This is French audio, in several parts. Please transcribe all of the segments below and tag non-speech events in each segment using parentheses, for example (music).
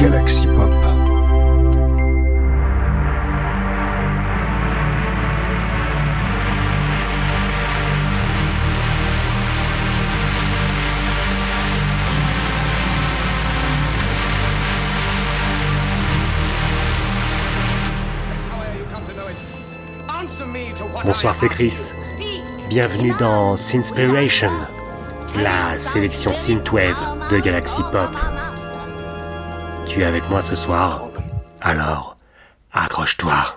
Galaxy Pop. Bonsoir, c'est Chris. Bienvenue dans Synspiration, la sélection synthwave de Galaxy Pop. Tu es avec moi ce soir Alors, accroche-toi.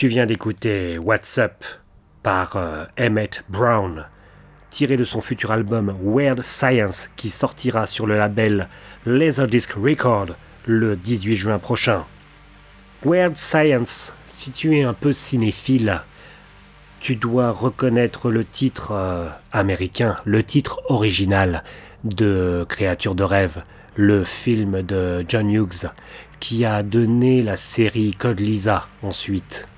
Tu viens d'écouter What's Up par euh, Emmett Brown, tiré de son futur album Weird Science qui sortira sur le label Laserdisc Record le 18 juin prochain. Weird Science, si tu es un peu cinéphile, tu dois reconnaître le titre euh, américain, le titre original de Créature de rêve, le film de John Hughes, qui a donné la série Code Lisa ensuite.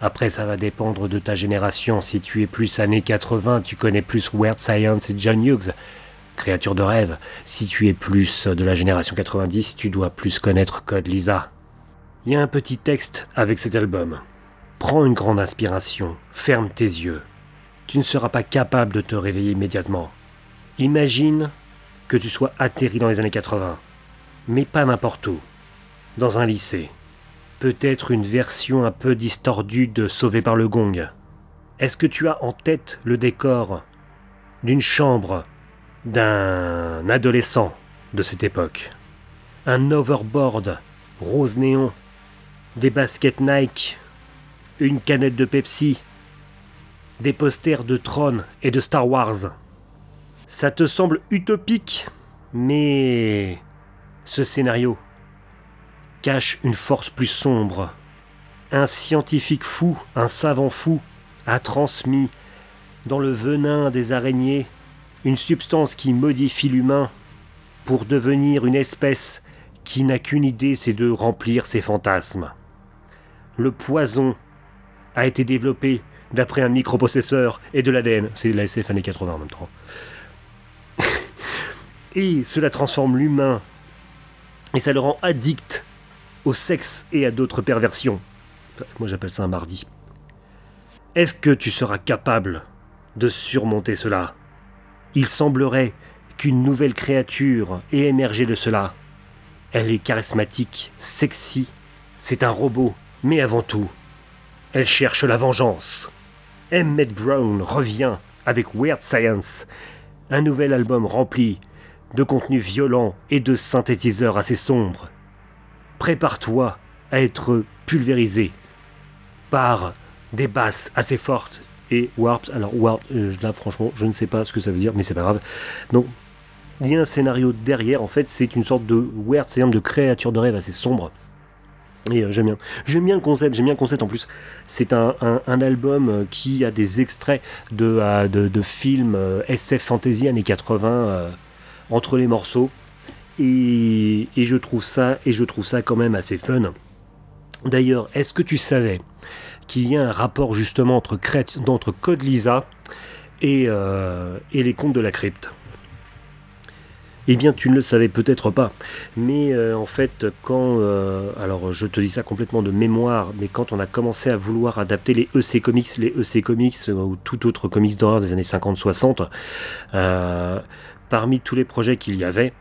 Après, ça va dépendre de ta génération. Si tu es plus années 80, tu connais plus Weird Science et John Hughes, Créature de rêve. Si tu es plus de la génération 90, tu dois plus connaître Code Lisa. Il y a un petit texte avec cet album. Prends une grande inspiration, ferme tes yeux. Tu ne seras pas capable de te réveiller immédiatement. Imagine que tu sois atterri dans les années 80, mais pas n'importe où. Dans un lycée. Peut-être une version un peu distordue de Sauvé par le gong. Est-ce que tu as en tête le décor d'une chambre d'un adolescent de cette époque? Un overboard rose néon, des baskets Nike une canette de Pepsi, des posters de Tron et de Star Wars. Ça te semble utopique, mais ce scénario cache une force plus sombre. Un scientifique fou, un savant fou, a transmis dans le venin des araignées une substance qui modifie l'humain pour devenir une espèce qui n'a qu'une idée, c'est de remplir ses fantasmes. Le poison a été développé d'après un microprocesseur et de l'ADN. C'est la SF années 80 en même temps. (laughs) et cela transforme l'humain et ça le rend addict au sexe et à d'autres perversions. Moi j'appelle ça un mardi. Est-ce que tu seras capable de surmonter cela? Il semblerait qu'une nouvelle créature ait émergé de cela. Elle est charismatique, sexy, c'est un robot, mais avant tout, elle cherche la vengeance. Emmett Brown revient avec Weird Science, un nouvel album rempli de contenu violent et de synthétiseurs assez sombres. Prépare-toi à être pulvérisé par des basses assez fortes et warped. Alors warped, euh, là franchement, je ne sais pas ce que ça veut dire, mais c'est pas grave. Donc il y a un scénario derrière. En fait, c'est une sorte de weird, c'est de créature de rêve assez sombre. Et euh, j'aime bien. J'aime bien le concept, j'aime bien le concept en plus. C'est un, album euh, qui a des extraits de, de, films SF fantasy années 80 entre les morceaux. Et, je trouve ça, et je trouve ça quand même assez fun. D'ailleurs, est-ce que tu savais qu'il y a un rapport justement entre, Code Lisa et, et les contes de la crypte? Eh bien, tu ne le savais peut-être pas. Mais euh, en fait, quand. Euh, alors, je te dis ça complètement de mémoire, mais quand on a commencé à vouloir adapter les EC Comics, les EC Comics euh, ou tout autre comics d'horreur des années 50-60, parmi tous les projets qu'il y avait,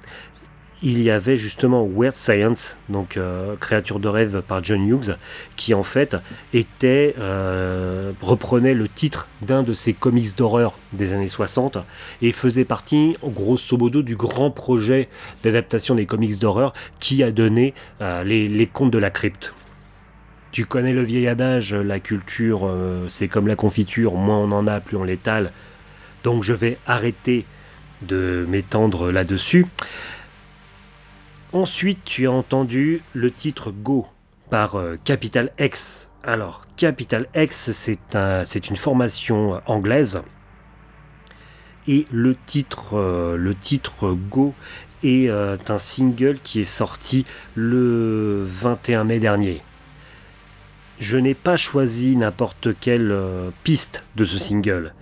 il y avait justement Weird Science, donc euh, Créature de rêve par John Hughes, qui en fait était euh, reprenait le titre d'un de ses comics d'horreur des années 60 et faisait partie, grosso modo, du grand projet d'adaptation des comics d'horreur qui a donné euh, les, les, contes de la crypte. Tu connais le vieil adage, la culture c'est comme la confiture, moins on en a, plus on l'étale. Donc je vais arrêter de m'étendre là-dessus. Ensuite, tu as entendu le titre Go par euh, Capital X. Alors, Capital X, c'est une formation anglaise. Et le titre, euh, Go est euh, un single qui est sorti le 21 mai dernier. Je n'ai pas choisi n'importe quelle piste de ce single.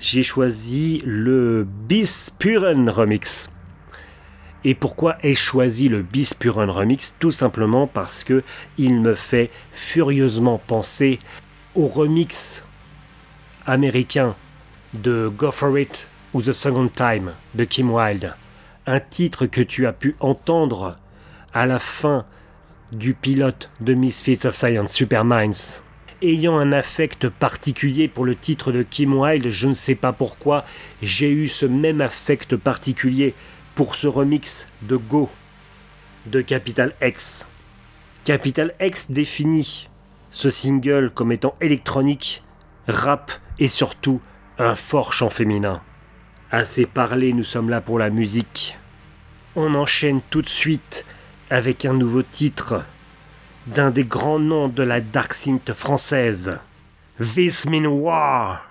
J'ai choisi le Bis Puren Remix. Et pourquoi ai-je choisi le Bis Run Remix Tout simplement parce que il me fait furieusement penser au remix américain de Go For It ou The Second Time de Kim Wilde. Un titre que tu as pu entendre à la fin du pilote de Misfits of Science Super Minds. Ayant un affect particulier pour le titre de Kim Wilde, je ne sais pas pourquoi, j'ai eu ce même affect particulier pour ce remix de Go de Capital X. Capital X définit ce single comme étant électronique, rap et surtout un fort chant féminin. Assez parlé, nous sommes là pour la musique. On enchaîne tout de suite avec un nouveau titre d'un des grands noms de la dark synth française. This Mean War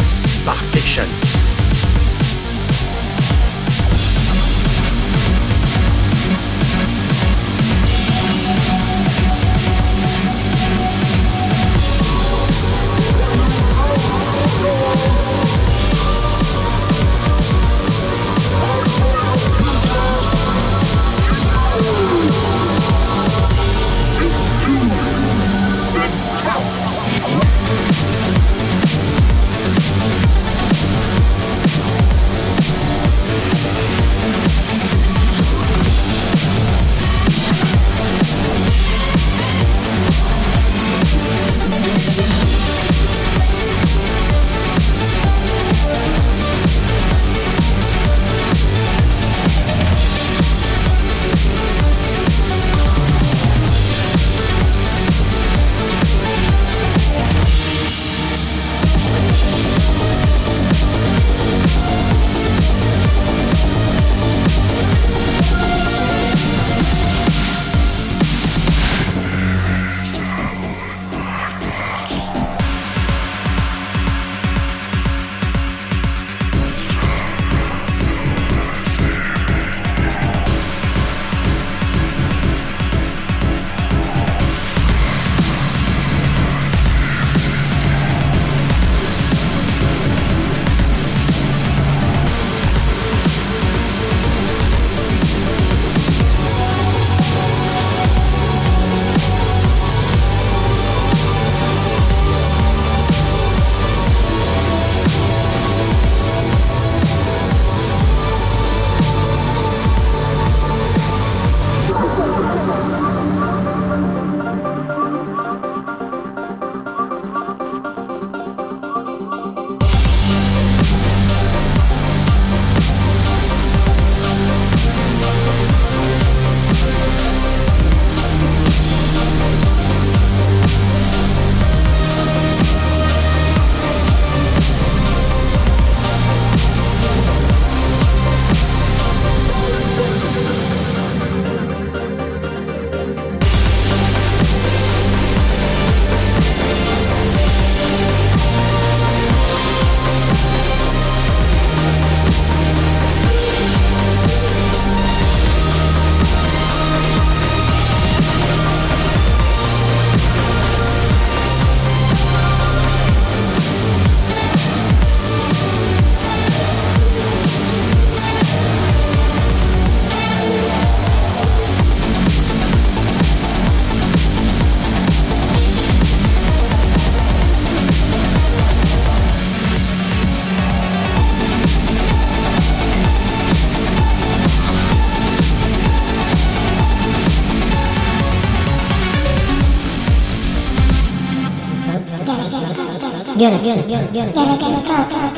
par Patience. Galaxy. Galaxy. Galaxy.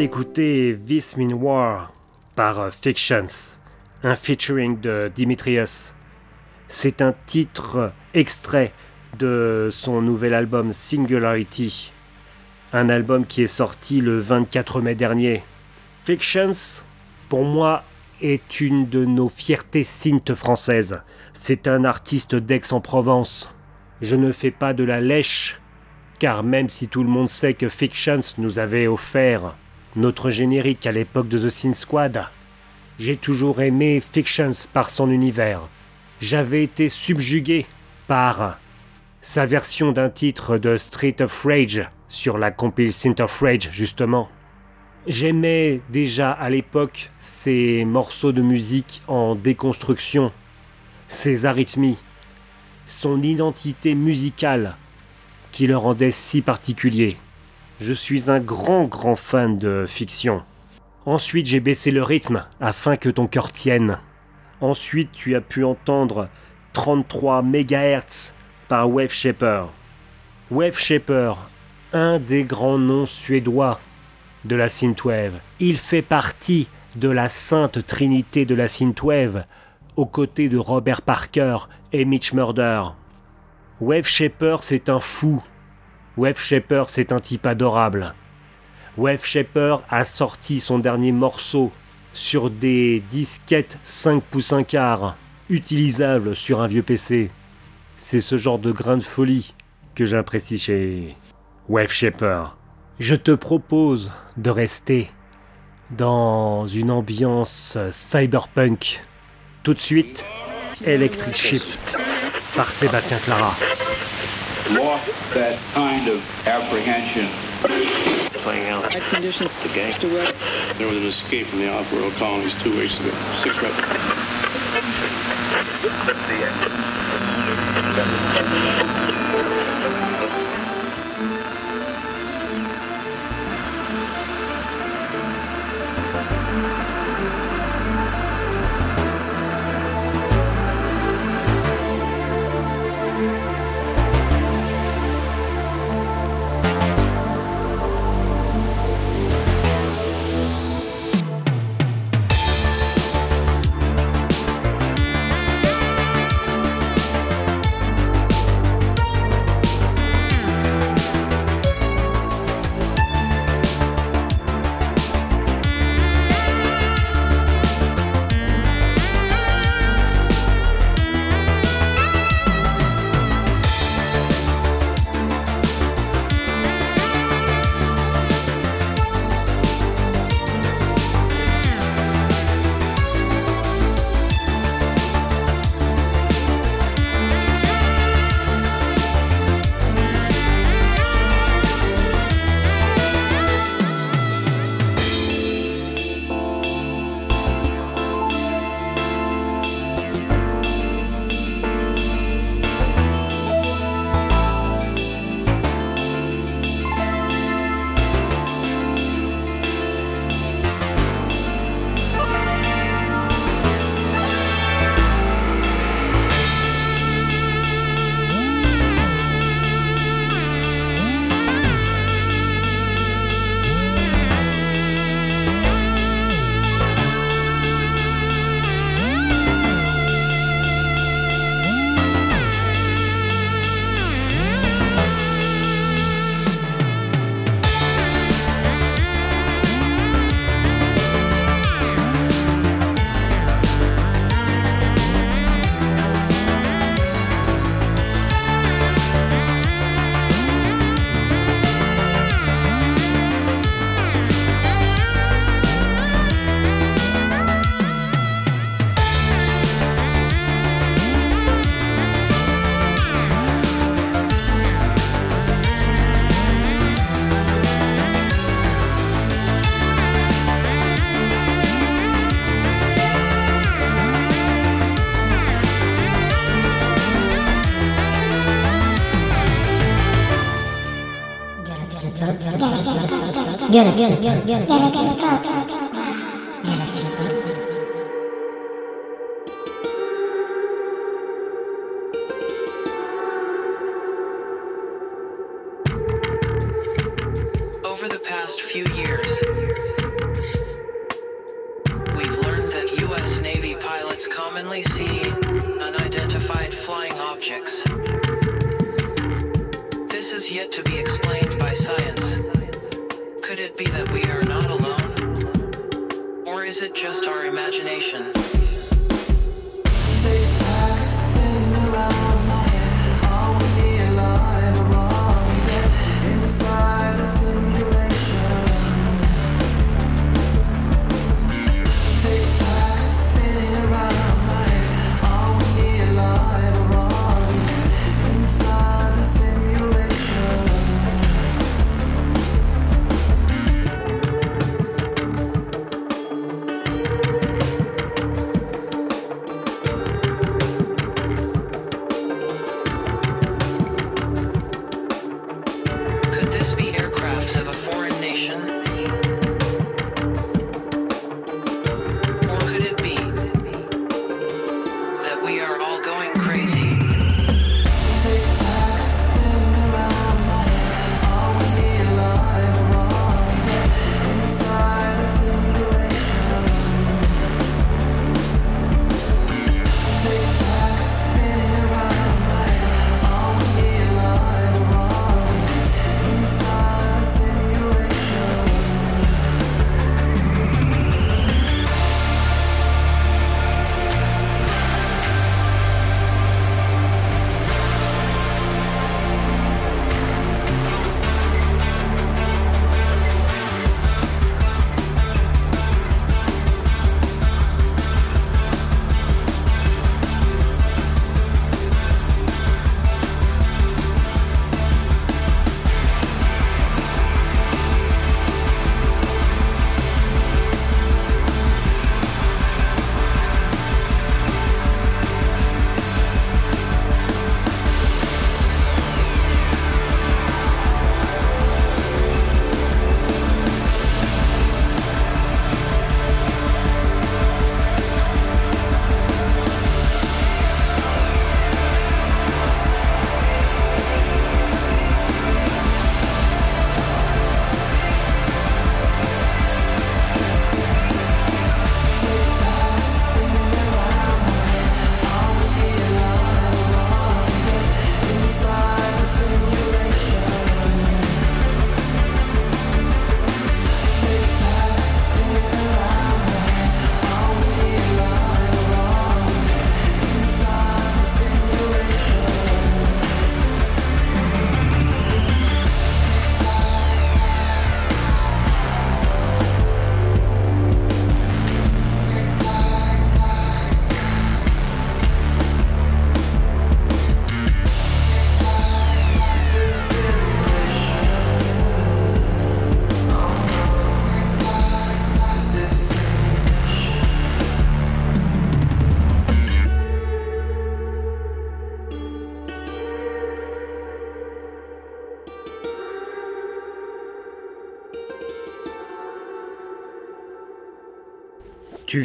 D'écouter This Mean War par euh, Fictions, un featuring de Dimitrius. C'est un titre extrait de son nouvel album Singularity, un album qui est sorti le 24 mai dernier. Fictions, pour moi, est une de nos fiertés synth françaises. C'est un artiste d'Aix-en-Provence. Je ne fais pas de la lèche, car même si tout le monde sait que Fictions nous avait offert notre générique à l'époque de The Sin Squad, j'ai toujours aimé Fictions par son univers. J'avais été subjugué par sa version d'un titre de Street of Rage sur la compile Synth of Rage justement. J'aimais déjà à l'époque ces morceaux de musique en déconstruction, ses arythmies, son identité musicale qui le rendait si particulier. Je suis un grand grand fan de fiction. Ensuite j'ai baissé le rythme afin que ton cœur tienne. Ensuite tu as pu entendre 33 MHz par Wave Shaper. Wave Shaper, un des grands noms suédois de la synthwave. Il fait partie de la sainte trinité de la synthwave, aux côtés de Robert Parker et Mitch Murder. Wave Shaper, c'est un fou. Wave Shaper, c'est un type adorable. Wave Shaper a sorti son dernier morceau sur des disquettes 5 pouces 1 quart, utilisables sur un vieux PC. C'est ce genre de grain de folie que j'apprécie chez Wave Shaper. Je te propose de rester dans une ambiance cyberpunk. Tout de suite, Electric Ship par Sébastien Clara. That kind of apprehension. playing out conditions the game. There was an escape from the off-world colonies two weeks ago. Six records. やねん。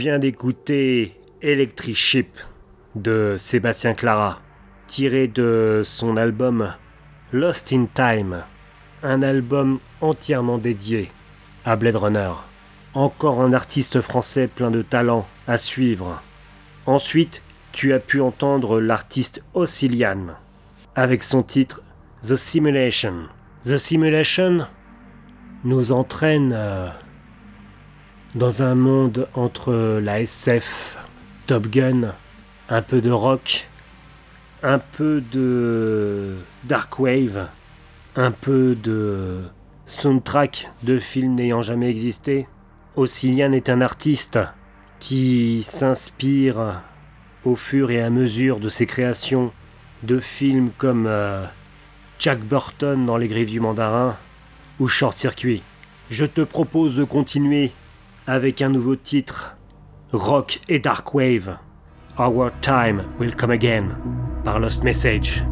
D'écouter Electric Ship de Sébastien Clara, tiré de son album Lost in Time, un album entièrement dédié à Blade Runner. Encore un artiste français plein de talent à suivre. Ensuite, tu as pu entendre l'artiste Ossilian avec son titre The Simulation. The Simulation nous entraîne euh, dans un monde entre la SF, Top Gun, un peu de rock, un peu de dark wave, un peu de soundtrack de films n'ayant jamais existé. Ossilian est un artiste qui s'inspire au fur et à mesure de ses créations de films comme euh, Jack Burton dans Les Griffes du Mandarin ou Short Circuit. Je te propose de continuer avec un nouveau titre, Rock et Dark Wave, Our Time Will Come Again, par Lost Message.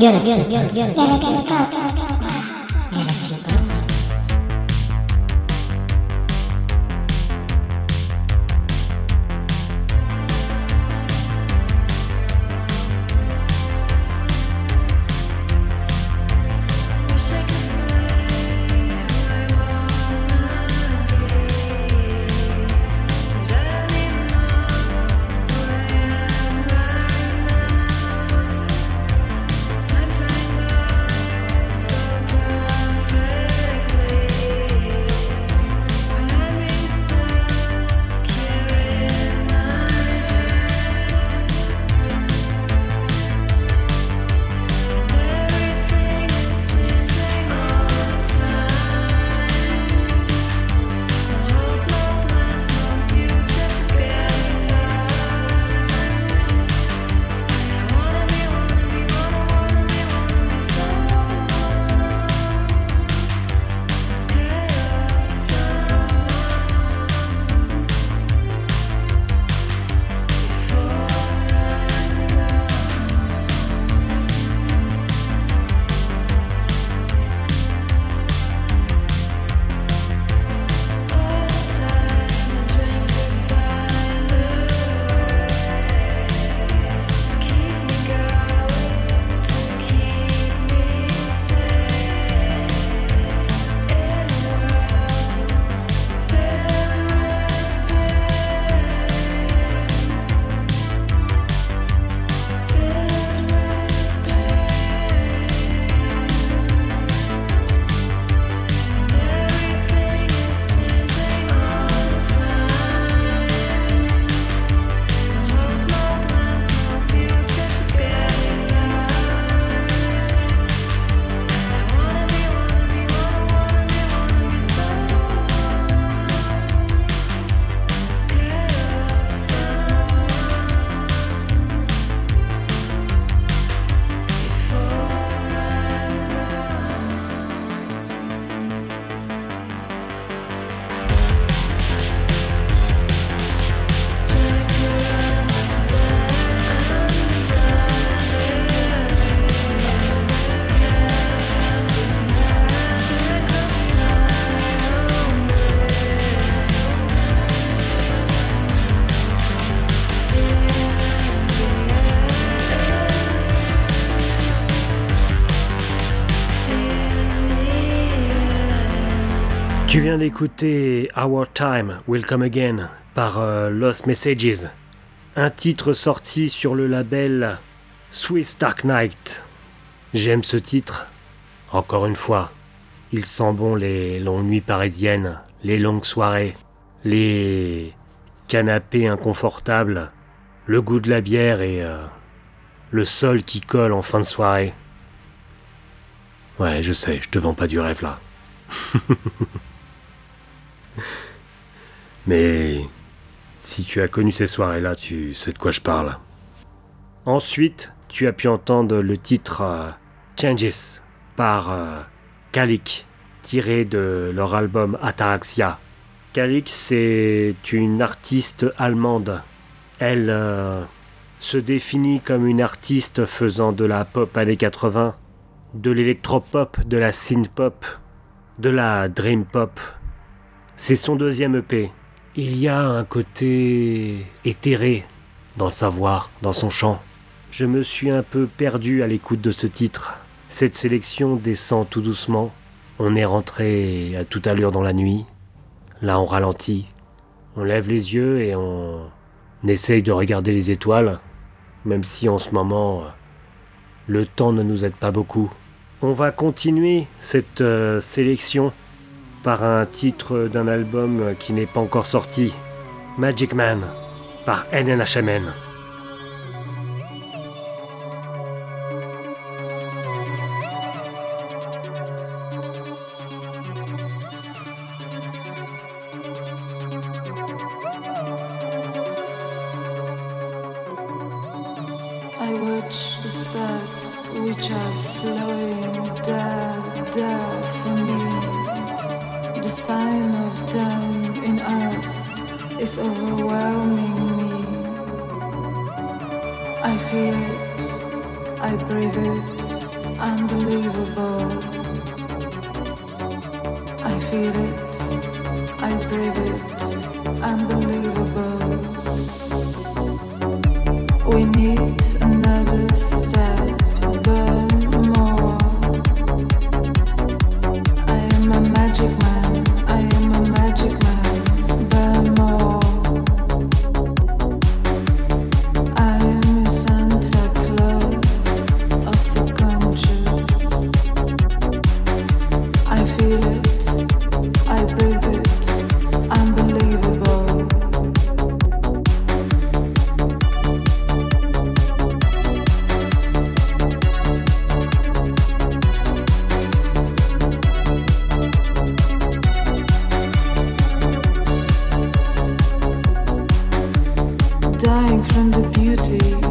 Galaxy Pop. Galaxy Pop. Galaxy Tu viens d'écouter Our Time Will Come Again par euh, Lost Messages, un titre sorti sur le label Swiss Dark Knight. J'aime ce titre. Encore une fois, il sent bon les longues nuits parisiennes, les longues soirées, les canapés inconfortables, le goût de la bière et euh, le sol qui colle en fin de soirée. Ouais, je sais, je te vends pas du rêve là. (laughs) (laughs) Mais si tu as connu ces soirées-là, tu sais de quoi je parle. Ensuite, tu as pu entendre le titre euh, Changes par euh, Kalik, tiré de leur album Ataraxia. Kalik, c'est une artiste allemande. Elle euh, se définit comme une artiste faisant de la pop années 80, de l'électropop, de la synth-pop, de la dream pop. C'est son deuxième EP. Il y a un côté éthéré dans sa voix, dans son chant. Je me suis un peu perdu à l'écoute de ce titre. Cette sélection descend tout doucement. On est rentré à toute allure dans la nuit. Là, on ralentit. On lève les yeux et on essaye de regarder les étoiles, même si en ce moment, le temps ne nous aide pas beaucoup. On va continuer cette euh, sélection par un titre d'un album qui n'est pas encore sorti, Magic Man, par NNHMN. Dying from the beauty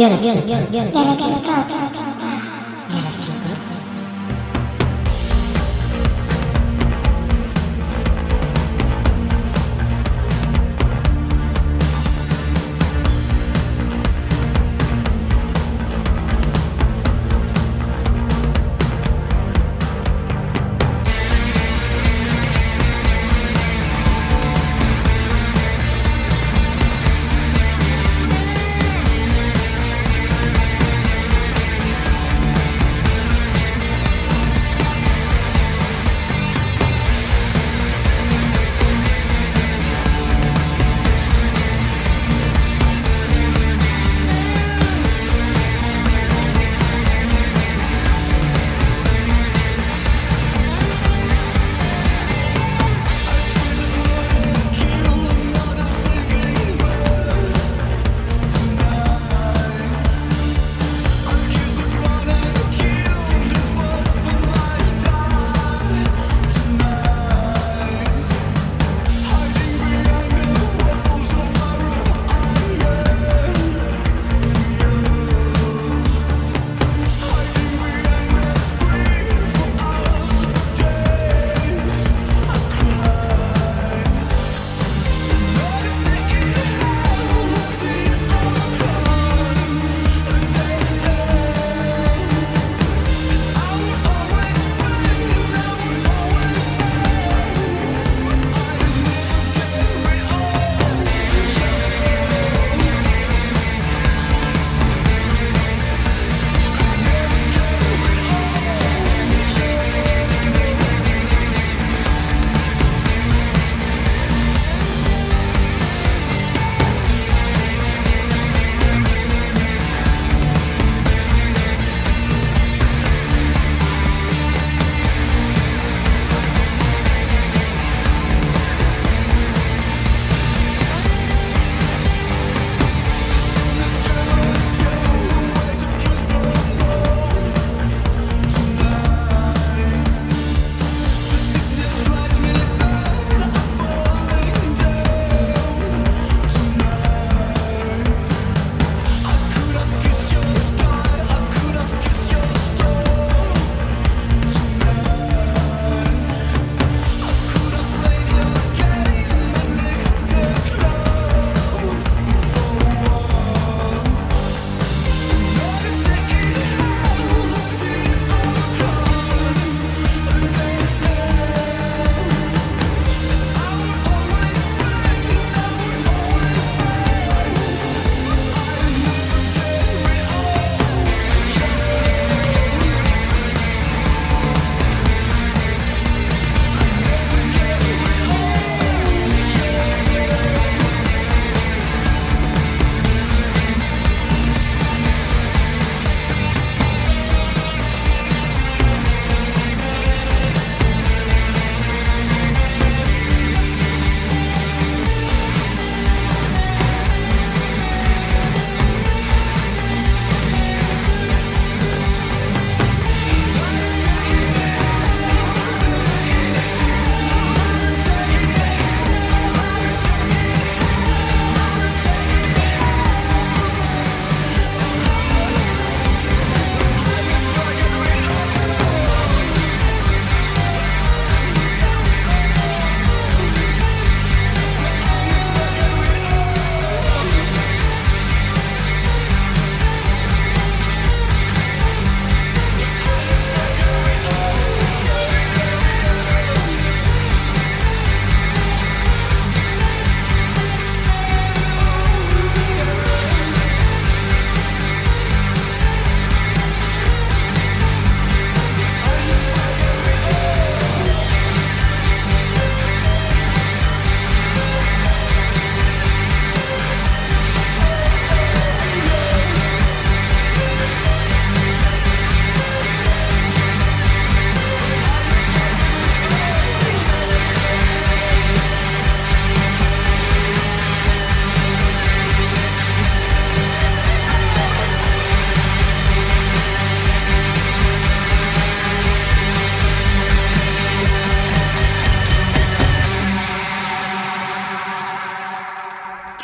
Galaxy Pop. Galaxy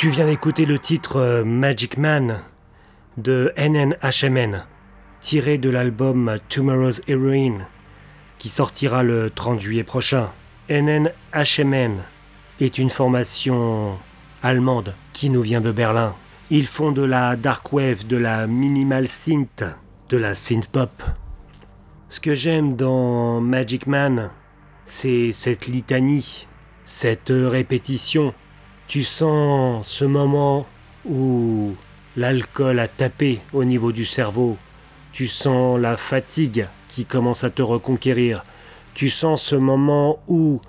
Tu viens d'écouter le titre euh, Magic Man de NNHMN, tiré de l'album Tomorrow's Heroine, qui sortira le 30 juillet prochain. NNHMN est une formation allemande qui nous vient de Berlin. Ils font de la dark wave, de la minimal synth, de la synth pop. Ce que j'aime dans Magic Man, c'est cette litanie, cette répétition. Tu sens ce moment où l'alcool a tapé au niveau du cerveau. Tu sens la fatigue qui commence à te reconquérir. Tu sens ce moment où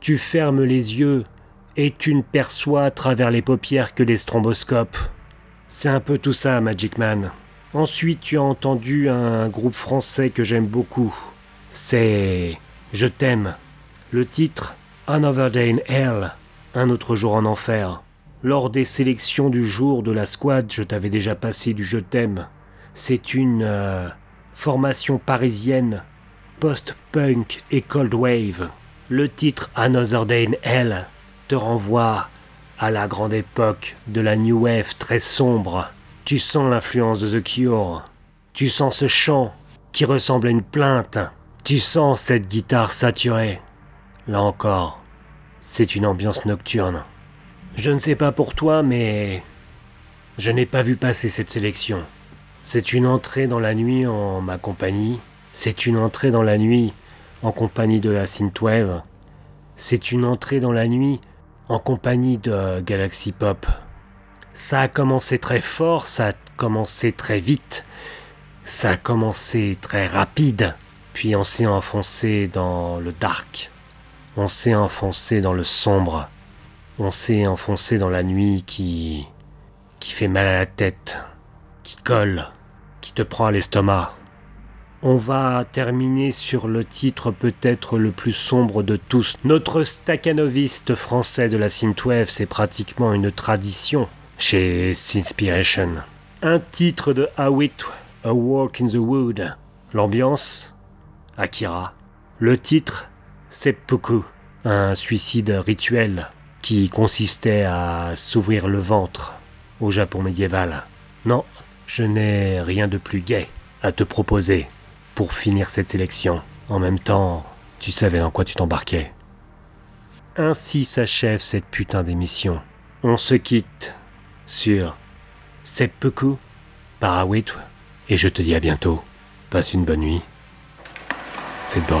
tu fermes les yeux et tu ne perçois à travers les paupières que les stromboscopes. C'est un peu tout ça, Magic Man. Ensuite, tu as entendu un groupe français que j'aime beaucoup. C'est Je t'aime. Le titre Another Day in Hell, un autre jour en enfer. Lors des sélections du jour de la squad, je t'avais déjà passé du Je t'aime. C'est une euh, formation parisienne, post-punk et cold wave. Le titre Another Day in Hell te renvoie à la grande époque de la New Wave très sombre. Tu sens l'influence de The Cure. Tu sens ce chant qui ressemble à une plainte. Tu sens cette guitare saturée. Là encore, c'est une ambiance nocturne. Je ne sais pas pour toi, mais je n'ai pas vu passer cette sélection. C'est une entrée dans la nuit en ma compagnie. C'est une entrée dans la nuit en compagnie de la synthwave. C'est une entrée dans la nuit en compagnie de Galaxy Pop. Ça a commencé très fort, ça a commencé très vite, ça a commencé très rapide, puis on s'est enfoncé dans le dark, on s'est enfoncé dans le sombre, on s'est enfoncé dans la nuit qui qui fait mal à la tête, qui colle, qui te prend à l'estomac. On va terminer sur le titre peut-être le plus sombre de tous. Notre staccanoviste français de la synthwave, c'est pratiquement une tradition chez Sinspiration. Un titre de Howitt, A Walk in the Wood. L'ambiance, Akira. Le titre, Seppuku, un suicide rituel qui consistait à s'ouvrir le ventre au Japon médiéval. Non, je n'ai rien de plus gai à te proposer pour finir cette sélection. En même temps, tu savais dans quoi tu t'embarquais. Ainsi s'achève cette putain d'émission. On se quitte sur Seppuku par Awit et je te dis à bientôt. Passe une bonne nuit. Fais de beaux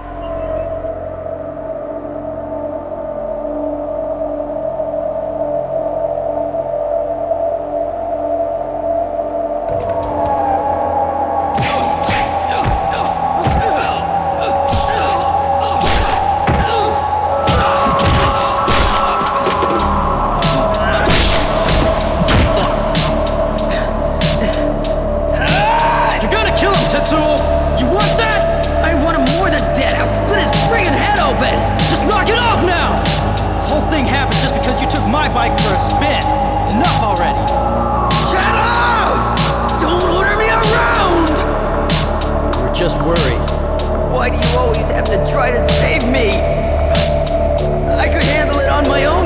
Worried. Why do you always have to try to save me? I could handle it on my own.